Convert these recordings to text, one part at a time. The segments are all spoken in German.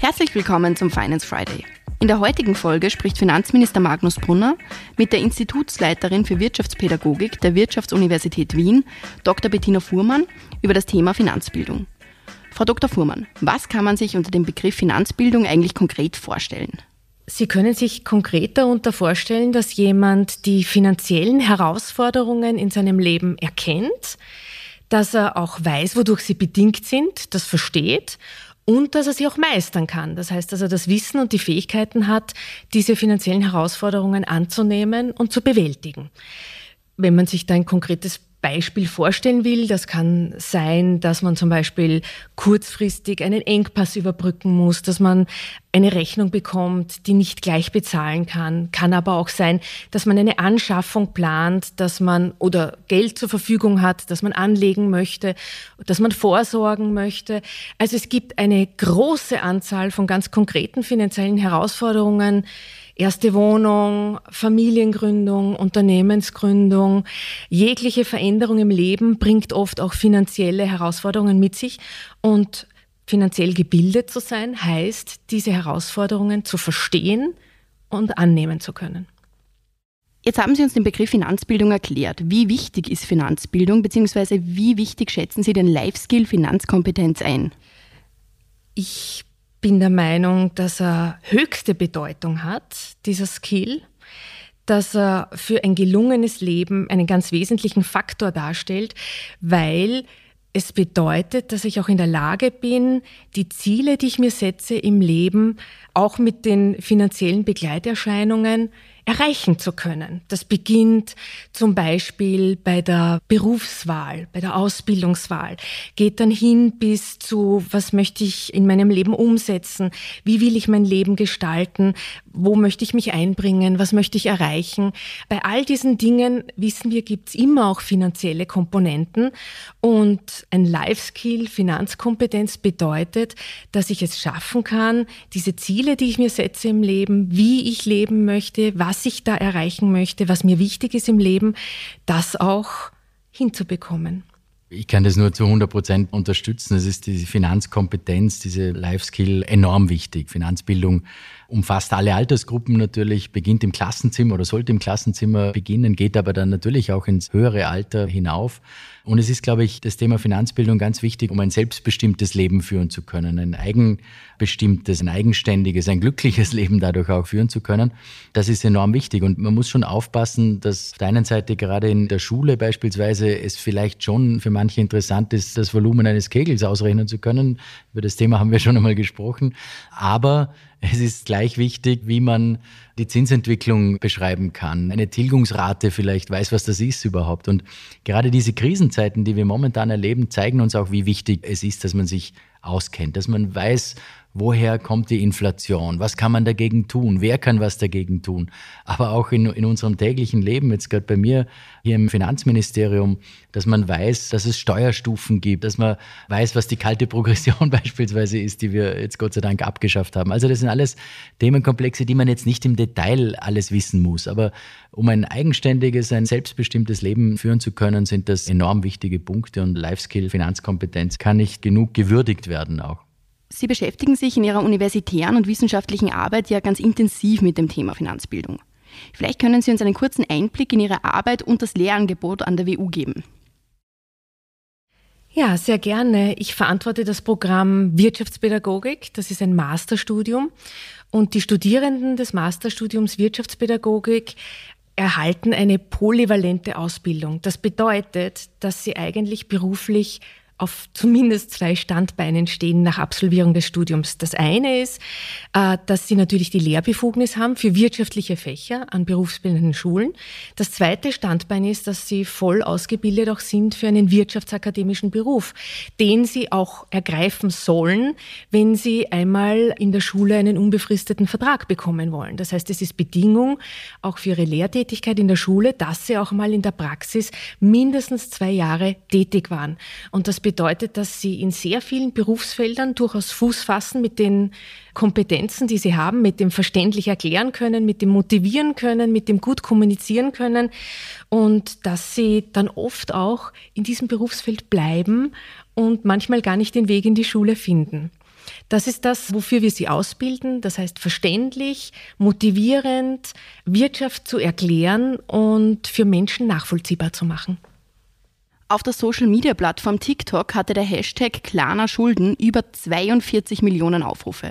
Herzlich willkommen zum Finance Friday. In der heutigen Folge spricht Finanzminister Magnus Brunner mit der Institutsleiterin für Wirtschaftspädagogik der Wirtschaftsuniversität Wien, Dr. Bettina Fuhrmann, über das Thema Finanzbildung. Frau Dr. Fuhrmann, was kann man sich unter dem Begriff Finanzbildung eigentlich konkret vorstellen? Sie können sich konkret darunter vorstellen, dass jemand die finanziellen Herausforderungen in seinem Leben erkennt, dass er auch weiß, wodurch sie bedingt sind, das versteht und dass er sie auch meistern kann. Das heißt, dass er das Wissen und die Fähigkeiten hat, diese finanziellen Herausforderungen anzunehmen und zu bewältigen. Wenn man sich da ein konkretes Beispiel vorstellen will. Das kann sein, dass man zum Beispiel kurzfristig einen Engpass überbrücken muss, dass man eine Rechnung bekommt, die nicht gleich bezahlen kann. Kann aber auch sein, dass man eine Anschaffung plant, dass man oder Geld zur Verfügung hat, dass man anlegen möchte, dass man vorsorgen möchte. Also es gibt eine große Anzahl von ganz konkreten finanziellen Herausforderungen, erste Wohnung, Familiengründung, Unternehmensgründung, jegliche Veränderung im Leben bringt oft auch finanzielle Herausforderungen mit sich und finanziell gebildet zu sein heißt, diese Herausforderungen zu verstehen und annehmen zu können. Jetzt haben Sie uns den Begriff Finanzbildung erklärt. Wie wichtig ist Finanzbildung, beziehungsweise wie wichtig schätzen Sie den Life-Skill Finanzkompetenz ein? Ich bin der Meinung, dass er höchste Bedeutung hat, dieser Skill, dass er für ein gelungenes Leben einen ganz wesentlichen Faktor darstellt, weil es bedeutet, dass ich auch in der Lage bin, die Ziele, die ich mir setze im Leben, auch mit den finanziellen Begleiterscheinungen erreichen zu können. Das beginnt zum Beispiel bei der Berufswahl, bei der Ausbildungswahl, geht dann hin bis zu, was möchte ich in meinem Leben umsetzen, wie will ich mein Leben gestalten, wo möchte ich mich einbringen, was möchte ich erreichen. Bei all diesen Dingen, wissen wir, gibt's immer auch finanzielle Komponenten. Und ein Life-Skill, Finanzkompetenz bedeutet, dass ich es schaffen kann, diese Ziele, die ich mir setze im Leben, wie ich leben möchte, was was ich da erreichen möchte, was mir wichtig ist im Leben, das auch hinzubekommen. Ich kann das nur zu 100 Prozent unterstützen. Es ist diese Finanzkompetenz, diese Life-Skill enorm wichtig. Finanzbildung umfasst alle Altersgruppen natürlich, beginnt im Klassenzimmer oder sollte im Klassenzimmer beginnen, geht aber dann natürlich auch ins höhere Alter hinauf. Und es ist, glaube ich, das Thema Finanzbildung ganz wichtig, um ein selbstbestimmtes Leben führen zu können, ein eigenbestimmtes, ein eigenständiges, ein glückliches Leben dadurch auch führen zu können. Das ist enorm wichtig. Und man muss schon aufpassen, dass auf der einen Seite gerade in der Schule beispielsweise es vielleicht schon für manche interessant ist, das Volumen eines Kegels ausrechnen zu können. Über das Thema haben wir schon einmal gesprochen. Aber es ist gleich wichtig, wie man die Zinsentwicklung beschreiben kann, eine Tilgungsrate vielleicht weiß, was das ist überhaupt. Und gerade diese Krisenzeiten, die wir momentan erleben, zeigen uns auch, wie wichtig es ist, dass man sich auskennt, dass man weiß, woher kommt die Inflation, was kann man dagegen tun, wer kann was dagegen tun. Aber auch in, in unserem täglichen Leben, jetzt gerade bei mir hier im Finanzministerium, dass man weiß, dass es Steuerstufen gibt, dass man weiß, was die kalte Progression beispielsweise ist, die wir jetzt Gott sei Dank abgeschafft haben. Also das sind alles Themenkomplexe, die man jetzt nicht im Detail alles wissen muss. Aber um ein eigenständiges, ein selbstbestimmtes Leben führen zu können, sind das enorm wichtige Punkte und Lifeskill, Finanzkompetenz kann nicht genug gewürdigt werden auch. Sie beschäftigen sich in Ihrer universitären und wissenschaftlichen Arbeit ja ganz intensiv mit dem Thema Finanzbildung. Vielleicht können Sie uns einen kurzen Einblick in Ihre Arbeit und das Lehrangebot an der WU geben. Ja, sehr gerne. Ich verantworte das Programm Wirtschaftspädagogik. Das ist ein Masterstudium. Und die Studierenden des Masterstudiums Wirtschaftspädagogik erhalten eine polyvalente Ausbildung. Das bedeutet, dass sie eigentlich beruflich auf zumindest zwei Standbeinen stehen nach Absolvierung des Studiums. Das eine ist, äh, dass sie natürlich die Lehrbefugnis haben für wirtschaftliche Fächer an berufsbildenden Schulen. Das zweite Standbein ist, dass sie voll ausgebildet auch sind für einen wirtschaftsakademischen Beruf, den sie auch ergreifen sollen, wenn sie einmal in der Schule einen unbefristeten Vertrag bekommen wollen. Das heißt, es ist Bedingung auch für ihre Lehrtätigkeit in der Schule, dass sie auch mal in der Praxis mindestens zwei Jahre tätig waren. Und das bedeutet, dass sie in sehr vielen Berufsfeldern durchaus Fuß fassen mit den Kompetenzen, die sie haben, mit dem verständlich erklären können, mit dem motivieren können, mit dem gut kommunizieren können und dass sie dann oft auch in diesem Berufsfeld bleiben und manchmal gar nicht den Weg in die Schule finden. Das ist das, wofür wir sie ausbilden. Das heißt, verständlich, motivierend, Wirtschaft zu erklären und für Menschen nachvollziehbar zu machen. Auf der Social-Media-Plattform TikTok hatte der Hashtag Klarna Schulden über 42 Millionen Aufrufe.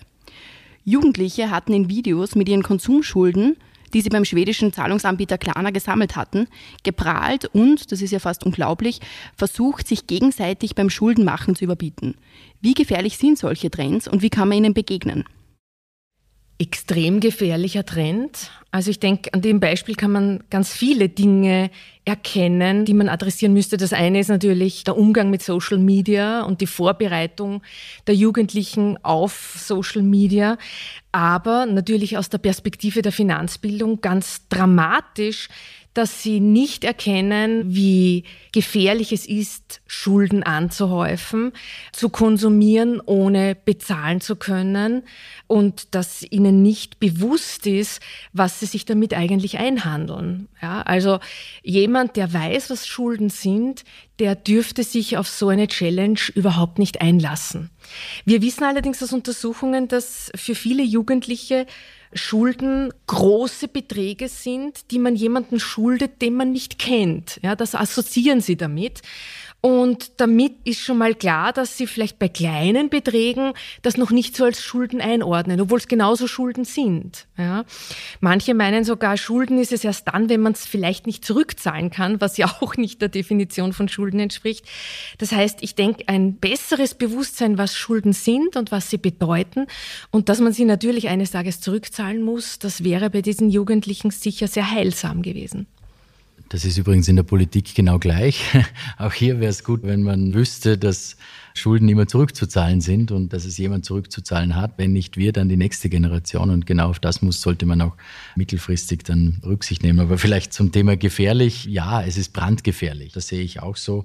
Jugendliche hatten in Videos mit ihren Konsumschulden, die sie beim schwedischen Zahlungsanbieter Klarna gesammelt hatten, geprahlt und, das ist ja fast unglaublich, versucht, sich gegenseitig beim Schuldenmachen zu überbieten. Wie gefährlich sind solche Trends und wie kann man ihnen begegnen? Extrem gefährlicher Trend. Also ich denke, an dem Beispiel kann man ganz viele Dinge erkennen, die man adressieren müsste. Das eine ist natürlich der Umgang mit Social Media und die Vorbereitung der Jugendlichen auf Social Media, aber natürlich aus der Perspektive der Finanzbildung ganz dramatisch dass sie nicht erkennen, wie gefährlich es ist, Schulden anzuhäufen, zu konsumieren, ohne bezahlen zu können und dass ihnen nicht bewusst ist, was sie sich damit eigentlich einhandeln. Ja, also jemand, der weiß, was Schulden sind, der dürfte sich auf so eine Challenge überhaupt nicht einlassen. Wir wissen allerdings aus Untersuchungen, dass für viele Jugendliche Schulden große Beträge sind, die man jemanden schuldet, den man nicht kennt. Ja, das assoziieren sie damit. Und damit ist schon mal klar, dass sie vielleicht bei kleinen Beträgen das noch nicht so als Schulden einordnen, obwohl es genauso Schulden sind. Ja. Manche meinen sogar, Schulden ist es erst dann, wenn man es vielleicht nicht zurückzahlen kann, was ja auch nicht der Definition von Schulden entspricht. Das heißt, ich denke, ein besseres Bewusstsein, was Schulden sind und was sie bedeuten und dass man sie natürlich eines Tages zurückzahlen muss, das wäre bei diesen Jugendlichen sicher sehr heilsam gewesen. Das ist übrigens in der Politik genau gleich. Auch hier wäre es gut, wenn man wüsste, dass Schulden immer zurückzuzahlen sind und dass es jemand zurückzuzahlen hat. Wenn nicht wir, dann die nächste Generation. Und genau auf das muss, sollte man auch mittelfristig dann Rücksicht nehmen. Aber vielleicht zum Thema gefährlich. Ja, es ist brandgefährlich. Das sehe ich auch so.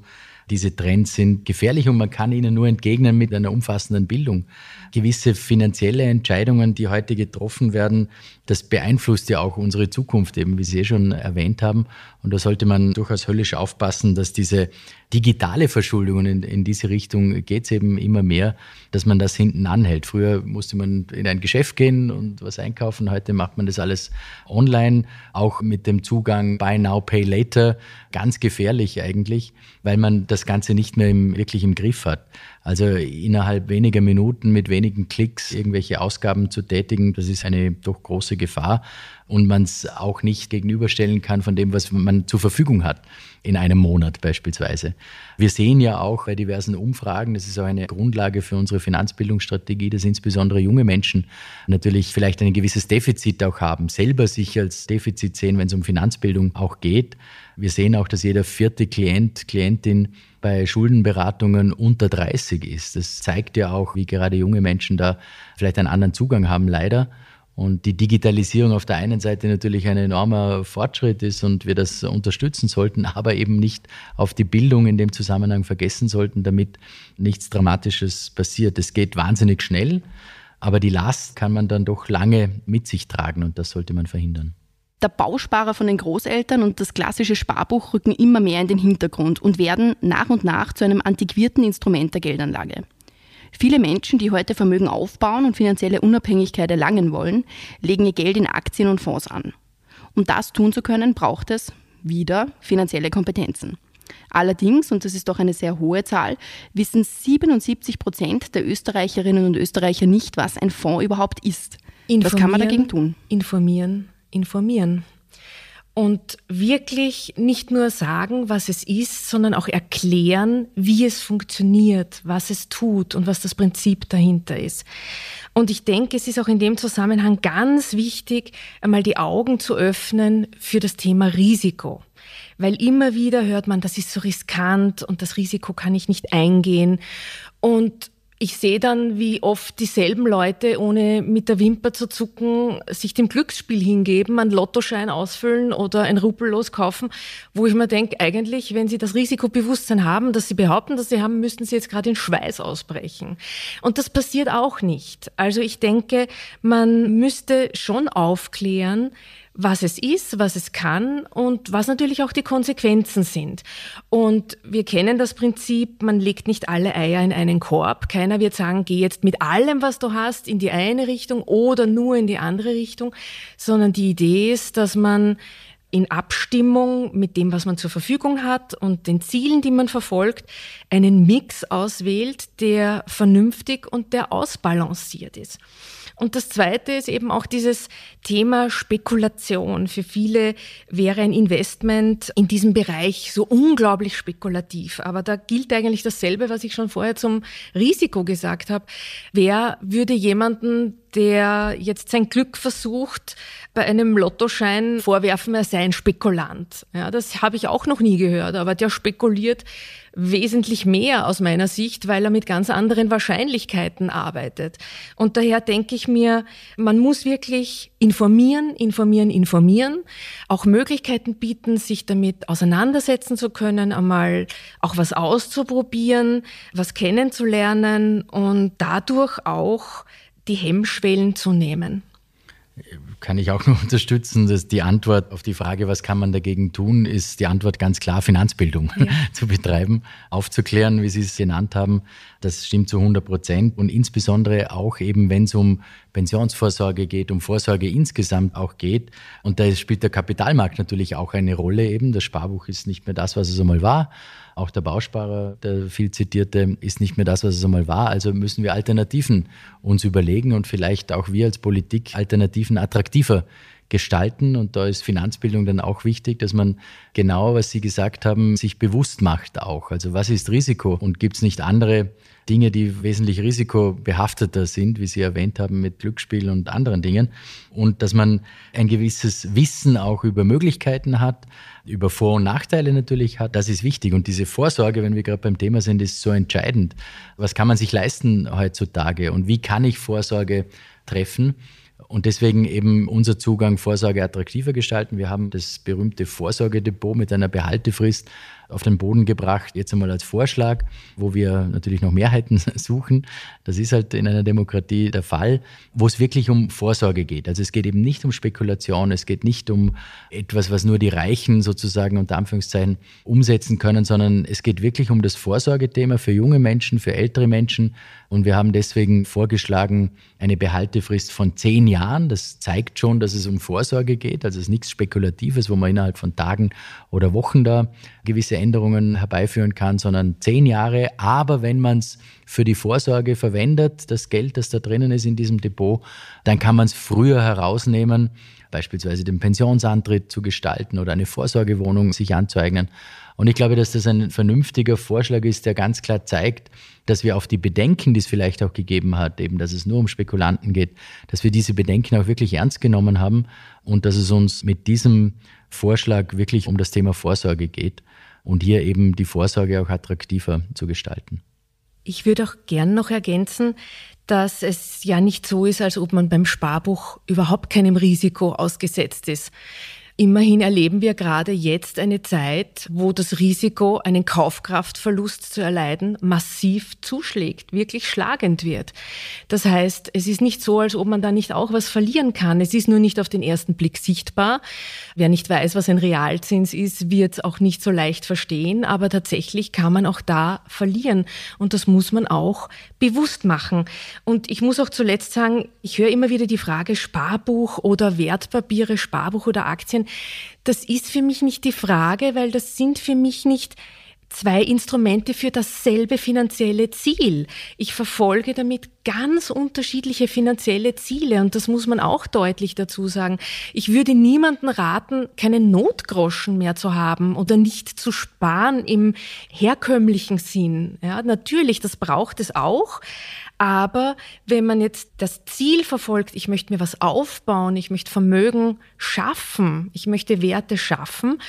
Diese Trends sind gefährlich und man kann ihnen nur entgegnen mit einer umfassenden Bildung. Gewisse finanzielle Entscheidungen, die heute getroffen werden, das beeinflusst ja auch unsere Zukunft, eben wie Sie eh schon erwähnt haben. Und da sollte man durchaus höllisch aufpassen, dass diese digitale Verschuldung, in, in diese Richtung geht es eben immer mehr, dass man das hinten anhält. Früher musste man in ein Geschäft gehen und was einkaufen, heute macht man das alles online, auch mit dem Zugang Buy Now, Pay Later, ganz gefährlich eigentlich, weil man das Ganze nicht mehr im, wirklich im Griff hat. Also innerhalb weniger Minuten mit wenigen Klicks irgendwelche Ausgaben zu tätigen, das ist eine doch große Gefahr und man es auch nicht gegenüberstellen kann von dem, was man zur Verfügung hat in einem Monat beispielsweise. Wir sehen ja auch bei diversen Umfragen, das ist auch eine Grundlage für unsere Finanzbildungsstrategie, dass insbesondere junge Menschen natürlich vielleicht ein gewisses Defizit auch haben, selber sich als Defizit sehen, wenn es um Finanzbildung auch geht. Wir sehen auch, dass jeder vierte Klient, Klientin bei Schuldenberatungen unter 30 ist. Das zeigt ja auch, wie gerade junge Menschen da vielleicht einen anderen Zugang haben, leider. Und die Digitalisierung auf der einen Seite natürlich ein enormer Fortschritt ist und wir das unterstützen sollten, aber eben nicht auf die Bildung in dem Zusammenhang vergessen sollten, damit nichts Dramatisches passiert. Es geht wahnsinnig schnell, aber die Last kann man dann doch lange mit sich tragen und das sollte man verhindern. Der Bausparer von den Großeltern und das klassische Sparbuch rücken immer mehr in den Hintergrund und werden nach und nach zu einem antiquierten Instrument der Geldanlage. Viele Menschen, die heute Vermögen aufbauen und finanzielle Unabhängigkeit erlangen wollen, legen ihr Geld in Aktien und Fonds an. Um das tun zu können, braucht es wieder finanzielle Kompetenzen. Allerdings, und das ist doch eine sehr hohe Zahl, wissen 77 Prozent der Österreicherinnen und Österreicher nicht, was ein Fonds überhaupt ist. Was kann man dagegen tun? Informieren, informieren und wirklich nicht nur sagen, was es ist, sondern auch erklären, wie es funktioniert, was es tut und was das Prinzip dahinter ist. Und ich denke, es ist auch in dem Zusammenhang ganz wichtig, einmal die Augen zu öffnen für das Thema Risiko. Weil immer wieder hört man, das ist so riskant und das Risiko kann ich nicht eingehen. Und ich sehe dann, wie oft dieselben Leute, ohne mit der Wimper zu zucken, sich dem Glücksspiel hingeben, einen Lottoschein ausfüllen oder ein Rupellos kaufen, wo ich mir denke, eigentlich, wenn sie das Risikobewusstsein haben, dass sie behaupten, dass sie haben, müssten sie jetzt gerade in Schweiß ausbrechen. Und das passiert auch nicht. Also ich denke, man müsste schon aufklären, was es ist, was es kann und was natürlich auch die Konsequenzen sind. Und wir kennen das Prinzip, man legt nicht alle Eier in einen Korb. Keiner wird sagen, geh jetzt mit allem, was du hast, in die eine Richtung oder nur in die andere Richtung, sondern die Idee ist, dass man in Abstimmung mit dem, was man zur Verfügung hat und den Zielen, die man verfolgt, einen Mix auswählt, der vernünftig und der ausbalanciert ist. Und das Zweite ist eben auch dieses Thema Spekulation. Für viele wäre ein Investment in diesem Bereich so unglaublich spekulativ. Aber da gilt eigentlich dasselbe, was ich schon vorher zum Risiko gesagt habe. Wer würde jemanden der jetzt sein Glück versucht, bei einem Lottoschein vorwerfen, er sei ein Spekulant. Ja, das habe ich auch noch nie gehört, aber der spekuliert wesentlich mehr aus meiner Sicht, weil er mit ganz anderen Wahrscheinlichkeiten arbeitet. Und daher denke ich mir, man muss wirklich informieren, informieren, informieren, auch Möglichkeiten bieten, sich damit auseinandersetzen zu können, einmal auch was auszuprobieren, was kennenzulernen und dadurch auch die Hemmschwellen zu nehmen kann ich auch nur unterstützen, dass die Antwort auf die Frage, was kann man dagegen tun, ist die Antwort ganz klar, Finanzbildung ja. zu betreiben, aufzuklären, wie Sie es genannt haben. Das stimmt zu 100 Prozent. Und insbesondere auch eben, wenn es um Pensionsvorsorge geht, um Vorsorge insgesamt auch geht. Und da spielt der Kapitalmarkt natürlich auch eine Rolle eben. Das Sparbuch ist nicht mehr das, was es einmal war. Auch der Bausparer, der viel zitierte, ist nicht mehr das, was es einmal war. Also müssen wir Alternativen uns überlegen und vielleicht auch wir als Politik Alternativen attraktiver gestalten. Und da ist Finanzbildung dann auch wichtig, dass man genau, was Sie gesagt haben, sich bewusst macht auch. Also was ist Risiko und gibt es nicht andere Dinge, die wesentlich risikobehafteter sind, wie Sie erwähnt haben, mit Glücksspiel und anderen Dingen. Und dass man ein gewisses Wissen auch über Möglichkeiten hat, über Vor- und Nachteile natürlich hat, das ist wichtig. Und diese Vorsorge, wenn wir gerade beim Thema sind, ist so entscheidend. Was kann man sich leisten heutzutage und wie kann ich Vorsorge treffen? Und deswegen eben unser Zugang Vorsorge attraktiver gestalten. Wir haben das berühmte Vorsorgedepot mit einer Behaltefrist auf den Boden gebracht. Jetzt einmal als Vorschlag, wo wir natürlich noch Mehrheiten suchen. Das ist halt in einer Demokratie der Fall, wo es wirklich um Vorsorge geht. Also es geht eben nicht um Spekulation, es geht nicht um etwas, was nur die Reichen sozusagen unter Anführungszeichen umsetzen können, sondern es geht wirklich um das Vorsorgethema für junge Menschen, für ältere Menschen. Und wir haben deswegen vorgeschlagen, eine Behaltefrist von zehn Jahren. Das zeigt schon, dass es um Vorsorge geht. Also es ist nichts Spekulatives, wo man innerhalb von Tagen oder Wochen da gewisse Änderungen herbeiführen kann, sondern zehn Jahre. Aber wenn man es für die Vorsorge verwendet, das Geld, das da drinnen ist in diesem Depot, dann kann man es früher herausnehmen, beispielsweise den Pensionsantritt zu gestalten oder eine Vorsorgewohnung sich anzueignen. Und ich glaube, dass das ein vernünftiger Vorschlag ist, der ganz klar zeigt, dass wir auf die Bedenken, die es vielleicht auch gegeben hat, eben, dass es nur um Spekulanten geht, dass wir diese Bedenken auch wirklich ernst genommen haben und dass es uns mit diesem Vorschlag wirklich um das Thema Vorsorge geht und hier eben die Vorsorge auch attraktiver zu gestalten. Ich würde auch gern noch ergänzen, dass es ja nicht so ist, als ob man beim Sparbuch überhaupt keinem Risiko ausgesetzt ist. Immerhin erleben wir gerade jetzt eine Zeit, wo das Risiko, einen Kaufkraftverlust zu erleiden, massiv zuschlägt, wirklich schlagend wird. Das heißt, es ist nicht so, als ob man da nicht auch was verlieren kann. Es ist nur nicht auf den ersten Blick sichtbar. Wer nicht weiß, was ein Realzins ist, wird es auch nicht so leicht verstehen. Aber tatsächlich kann man auch da verlieren. Und das muss man auch bewusst machen. Und ich muss auch zuletzt sagen, ich höre immer wieder die Frage Sparbuch oder Wertpapiere, Sparbuch oder Aktien das ist für mich nicht die Frage, weil das sind für mich nicht zwei Instrumente für dasselbe finanzielle Ziel. Ich verfolge damit ganz unterschiedliche finanzielle Ziele und das muss man auch deutlich dazu sagen. Ich würde niemanden raten, keinen Notgroschen mehr zu haben oder nicht zu sparen im herkömmlichen Sinn. Ja, natürlich, das braucht es auch, aber wenn man jetzt das Ziel verfolgt, ich möchte mir was aufbauen, ich möchte Vermögen schaffen, ich möchte Werte schaffen,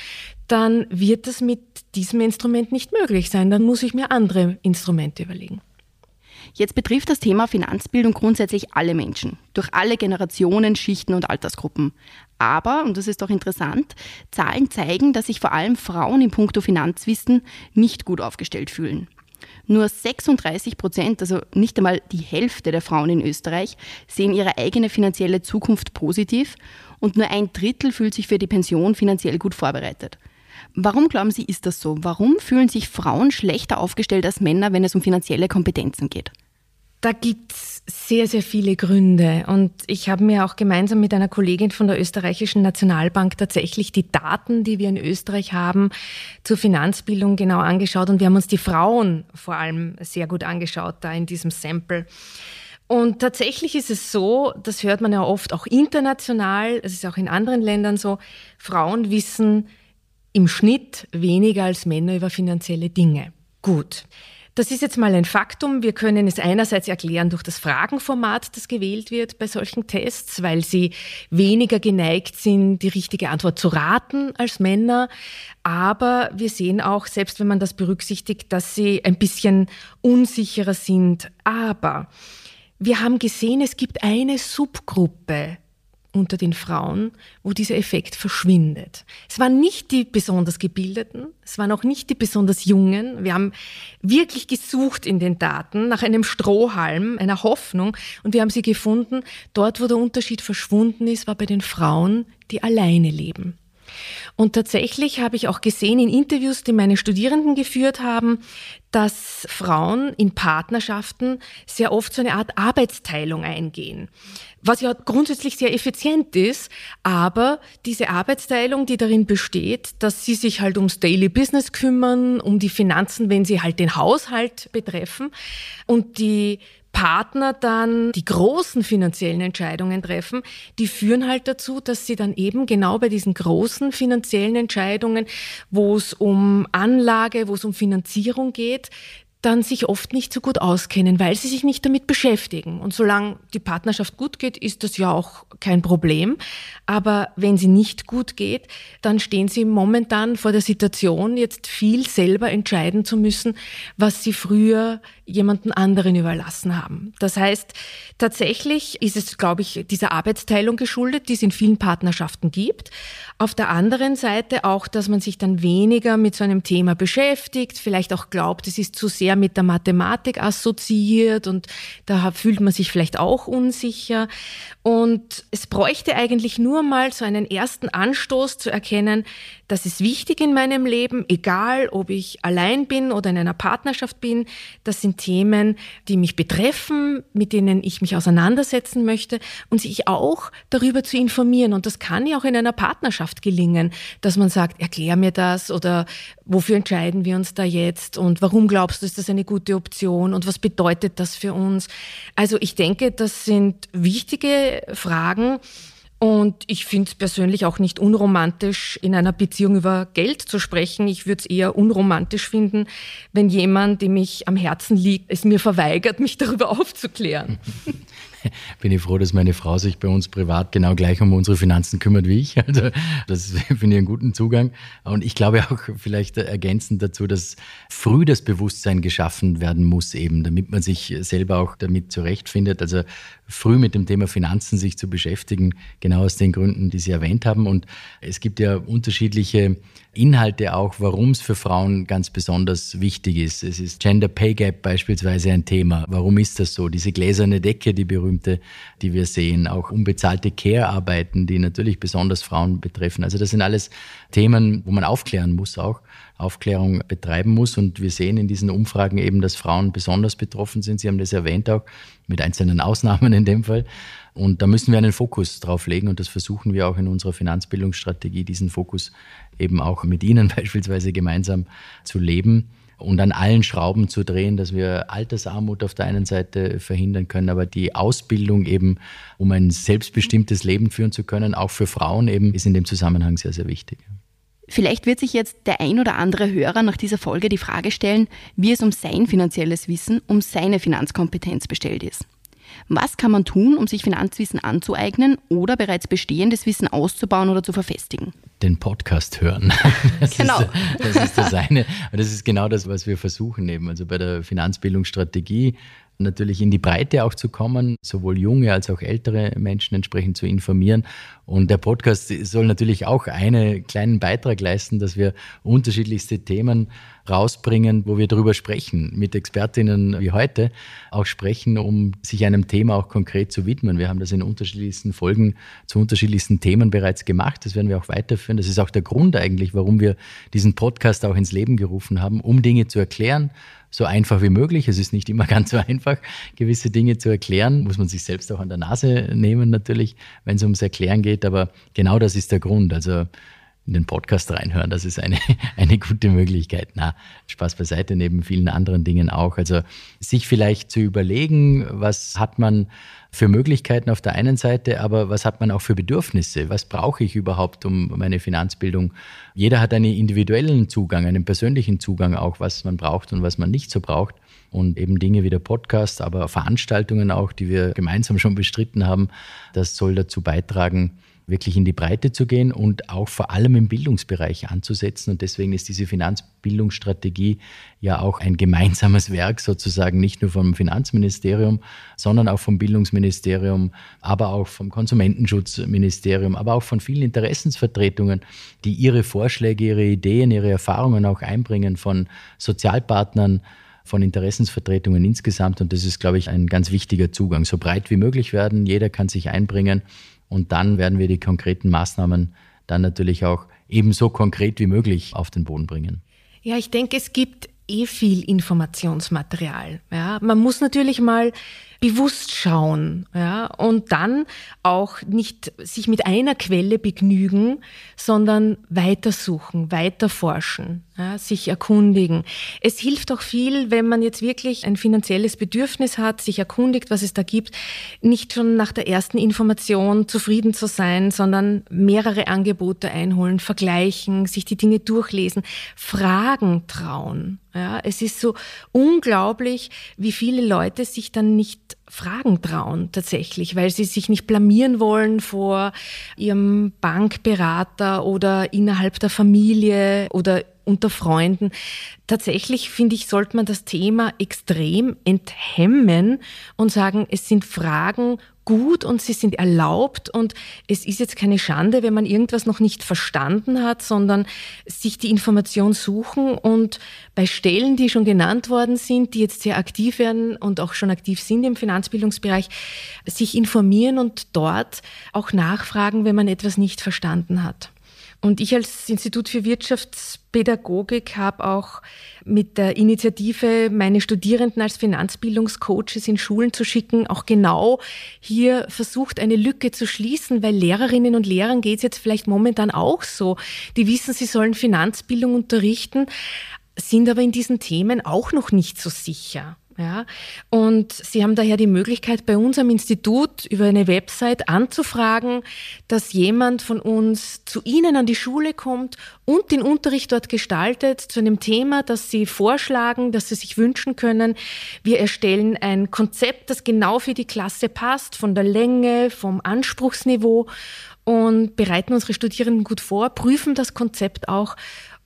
dann wird das mit diesem Instrument nicht möglich sein. Dann muss ich mir andere Instrumente überlegen. Jetzt betrifft das Thema Finanzbildung grundsätzlich alle Menschen, durch alle Generationen, Schichten und Altersgruppen. Aber, und das ist doch interessant, Zahlen zeigen, dass sich vor allem Frauen in puncto Finanzwissen nicht gut aufgestellt fühlen. Nur 36 Prozent, also nicht einmal die Hälfte der Frauen in Österreich, sehen ihre eigene finanzielle Zukunft positiv und nur ein Drittel fühlt sich für die Pension finanziell gut vorbereitet. Warum glauben Sie, ist das so? Warum fühlen sich Frauen schlechter aufgestellt als Männer, wenn es um finanzielle Kompetenzen geht? Da gibt es sehr, sehr viele Gründe. Und ich habe mir auch gemeinsam mit einer Kollegin von der österreichischen Nationalbank tatsächlich die Daten, die wir in Österreich haben, zur Finanzbildung genau angeschaut. Und wir haben uns die Frauen vor allem sehr gut angeschaut, da in diesem Sample. Und tatsächlich ist es so, das hört man ja oft auch international, es ist auch in anderen Ländern so, Frauen wissen im Schnitt weniger als Männer über finanzielle Dinge. Gut. Das ist jetzt mal ein Faktum. Wir können es einerseits erklären durch das Fragenformat, das gewählt wird bei solchen Tests, weil sie weniger geneigt sind, die richtige Antwort zu raten als Männer. Aber wir sehen auch, selbst wenn man das berücksichtigt, dass sie ein bisschen unsicherer sind. Aber wir haben gesehen, es gibt eine Subgruppe unter den Frauen, wo dieser Effekt verschwindet. Es waren nicht die besonders gebildeten, es waren auch nicht die besonders jungen. Wir haben wirklich gesucht in den Daten nach einem Strohhalm, einer Hoffnung und wir haben sie gefunden. Dort, wo der Unterschied verschwunden ist, war bei den Frauen, die alleine leben. Und tatsächlich habe ich auch gesehen in Interviews, die meine Studierenden geführt haben, dass Frauen in Partnerschaften sehr oft so eine Art Arbeitsteilung eingehen. Was ja grundsätzlich sehr effizient ist, aber diese Arbeitsteilung, die darin besteht, dass sie sich halt ums Daily Business kümmern, um die Finanzen, wenn sie halt den Haushalt betreffen und die Partner dann die großen finanziellen Entscheidungen treffen, die führen halt dazu, dass sie dann eben genau bei diesen großen finanziellen Entscheidungen, wo es um Anlage, wo es um Finanzierung geht, dann sich oft nicht so gut auskennen, weil sie sich nicht damit beschäftigen. Und solange die Partnerschaft gut geht, ist das ja auch kein Problem. Aber wenn sie nicht gut geht, dann stehen sie momentan vor der Situation, jetzt viel selber entscheiden zu müssen, was sie früher jemanden anderen überlassen haben. Das heißt, tatsächlich ist es, glaube ich, dieser Arbeitsteilung geschuldet, die es in vielen Partnerschaften gibt. Auf der anderen Seite auch, dass man sich dann weniger mit so einem Thema beschäftigt, vielleicht auch glaubt, es ist zu sehr mit der Mathematik assoziiert und da fühlt man sich vielleicht auch unsicher. Und es bräuchte eigentlich nur mal so einen ersten Anstoß zu erkennen, das ist wichtig in meinem Leben, egal ob ich allein bin oder in einer Partnerschaft bin. Das sind Themen, die mich betreffen, mit denen ich mich auseinandersetzen möchte und sich auch darüber zu informieren. Und das kann ja auch in einer Partnerschaft gelingen, dass man sagt, erklär mir das oder wofür entscheiden wir uns da jetzt und warum glaubst du, ist das eine gute Option und was bedeutet das für uns? Also ich denke, das sind wichtige Fragen. Und ich finde es persönlich auch nicht unromantisch, in einer Beziehung über Geld zu sprechen. Ich würde es eher unromantisch finden, wenn jemand, dem ich am Herzen liegt, es mir verweigert, mich darüber aufzuklären. bin ich froh, dass meine Frau sich bei uns privat genau gleich um unsere Finanzen kümmert wie ich. Also das finde ich einen guten Zugang. Und ich glaube auch vielleicht ergänzend dazu, dass früh das Bewusstsein geschaffen werden muss, eben, damit man sich selber auch damit zurechtfindet. Also früh mit dem Thema Finanzen sich zu beschäftigen, genau aus den Gründen, die Sie erwähnt haben. Und es gibt ja unterschiedliche Inhalte auch, warum es für Frauen ganz besonders wichtig ist. Es ist Gender Pay Gap beispielsweise ein Thema. Warum ist das so? Diese gläserne Decke, die berühmte, die wir sehen, auch unbezahlte Care-Arbeiten, die natürlich besonders Frauen betreffen. Also das sind alles Themen, wo man aufklären muss auch. Aufklärung betreiben muss. Und wir sehen in diesen Umfragen eben, dass Frauen besonders betroffen sind. Sie haben das erwähnt auch, mit einzelnen Ausnahmen in dem Fall. Und da müssen wir einen Fokus drauf legen und das versuchen wir auch in unserer Finanzbildungsstrategie, diesen Fokus eben auch mit Ihnen beispielsweise gemeinsam zu leben und an allen Schrauben zu drehen, dass wir Altersarmut auf der einen Seite verhindern können, aber die Ausbildung eben, um ein selbstbestimmtes Leben führen zu können, auch für Frauen eben, ist in dem Zusammenhang sehr, sehr wichtig. Vielleicht wird sich jetzt der ein oder andere Hörer nach dieser Folge die Frage stellen, wie es um sein finanzielles Wissen, um seine Finanzkompetenz bestellt ist. Was kann man tun, um sich Finanzwissen anzueignen oder bereits bestehendes Wissen auszubauen oder zu verfestigen? Den Podcast hören. Das genau. Ist, das ist das eine. Und das ist genau das, was wir versuchen eben. Also bei der Finanzbildungsstrategie natürlich in die Breite auch zu kommen, sowohl junge als auch ältere Menschen entsprechend zu informieren. Und der Podcast soll natürlich auch einen kleinen Beitrag leisten, dass wir unterschiedlichste Themen rausbringen, wo wir darüber sprechen, mit Expertinnen wie heute auch sprechen, um sich einem Thema auch konkret zu widmen. Wir haben das in unterschiedlichsten Folgen zu unterschiedlichsten Themen bereits gemacht. Das werden wir auch weiterführen. Das ist auch der Grund eigentlich, warum wir diesen Podcast auch ins Leben gerufen haben, um Dinge zu erklären, so einfach wie möglich. Es ist nicht immer ganz so einfach, gewisse Dinge zu erklären. Muss man sich selbst auch an der Nase nehmen natürlich, wenn es ums Erklären geht. Aber genau das ist der Grund. Also in den Podcast reinhören, das ist eine, eine gute Möglichkeit. Na, Spaß beiseite, neben vielen anderen Dingen auch. Also sich vielleicht zu überlegen, was hat man für Möglichkeiten auf der einen Seite, aber was hat man auch für Bedürfnisse? Was brauche ich überhaupt um meine Finanzbildung? Jeder hat einen individuellen Zugang, einen persönlichen Zugang auch, was man braucht und was man nicht so braucht. Und eben Dinge wie der Podcast, aber Veranstaltungen auch, die wir gemeinsam schon bestritten haben, das soll dazu beitragen, wirklich in die Breite zu gehen und auch vor allem im Bildungsbereich anzusetzen. Und deswegen ist diese Finanzbildungsstrategie ja auch ein gemeinsames Werk sozusagen, nicht nur vom Finanzministerium, sondern auch vom Bildungsministerium, aber auch vom Konsumentenschutzministerium, aber auch von vielen Interessensvertretungen, die ihre Vorschläge, ihre Ideen, ihre Erfahrungen auch einbringen von Sozialpartnern, von Interessensvertretungen insgesamt. Und das ist, glaube ich, ein ganz wichtiger Zugang. So breit wie möglich werden, jeder kann sich einbringen und dann werden wir die konkreten Maßnahmen dann natürlich auch ebenso konkret wie möglich auf den Boden bringen. Ja, ich denke, es gibt eh viel Informationsmaterial. Ja, man muss natürlich mal bewusst schauen, ja, und dann auch nicht sich mit einer Quelle begnügen, sondern weitersuchen, weiterforschen, ja, sich erkundigen. Es hilft auch viel, wenn man jetzt wirklich ein finanzielles Bedürfnis hat, sich erkundigt, was es da gibt, nicht schon nach der ersten Information zufrieden zu sein, sondern mehrere Angebote einholen, vergleichen, sich die Dinge durchlesen, Fragen trauen. Ja, es ist so unglaublich, wie viele Leute sich dann nicht Fragen trauen tatsächlich, weil sie sich nicht blamieren wollen vor ihrem Bankberater oder innerhalb der Familie oder unter Freunden. Tatsächlich finde ich, sollte man das Thema extrem enthemmen und sagen, es sind Fragen gut und sie sind erlaubt und es ist jetzt keine Schande, wenn man irgendwas noch nicht verstanden hat, sondern sich die Information suchen und bei Stellen, die schon genannt worden sind, die jetzt sehr aktiv werden und auch schon aktiv sind im Finanzbildungsbereich, sich informieren und dort auch nachfragen, wenn man etwas nicht verstanden hat. Und ich als Institut für Wirtschaftspädagogik habe auch mit der Initiative, meine Studierenden als Finanzbildungscoaches in Schulen zu schicken, auch genau hier versucht, eine Lücke zu schließen, weil Lehrerinnen und Lehrern geht es jetzt vielleicht momentan auch so. Die wissen, sie sollen Finanzbildung unterrichten, sind aber in diesen Themen auch noch nicht so sicher. Ja, und Sie haben daher die Möglichkeit, bei uns am Institut über eine Website anzufragen, dass jemand von uns zu Ihnen an die Schule kommt und den Unterricht dort gestaltet zu einem Thema, das Sie vorschlagen, das Sie sich wünschen können. Wir erstellen ein Konzept, das genau für die Klasse passt, von der Länge, vom Anspruchsniveau und bereiten unsere Studierenden gut vor, prüfen das Konzept auch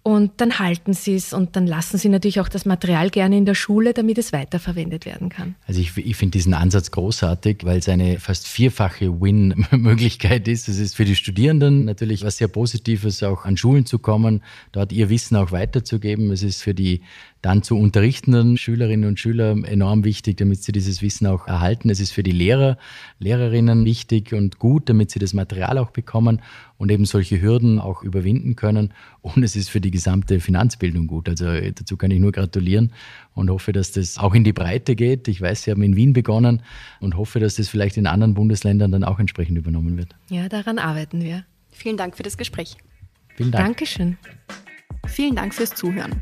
und dann halten sie es und dann lassen sie natürlich auch das Material gerne in der Schule, damit es weiterverwendet werden kann. Also ich, ich finde diesen Ansatz großartig, weil es eine fast vierfache Win-Möglichkeit ist. Es ist für die Studierenden natürlich was sehr Positives, auch an Schulen zu kommen, dort ihr Wissen auch weiterzugeben. Es ist für die dann zu unterrichtenden Schülerinnen und Schüler enorm wichtig, damit sie dieses Wissen auch erhalten. Es ist für die Lehrer, Lehrerinnen wichtig und gut, damit sie das Material auch bekommen und eben solche Hürden auch überwinden können. Und es ist für die gesamte Finanzbildung gut. Also dazu kann ich nur gratulieren und hoffe, dass das auch in die Breite geht. Ich weiß, Sie haben in Wien begonnen und hoffe, dass das vielleicht in anderen Bundesländern dann auch entsprechend übernommen wird. Ja, daran arbeiten wir. Vielen Dank für das Gespräch. Vielen Dank. Dankeschön. Vielen Dank fürs Zuhören.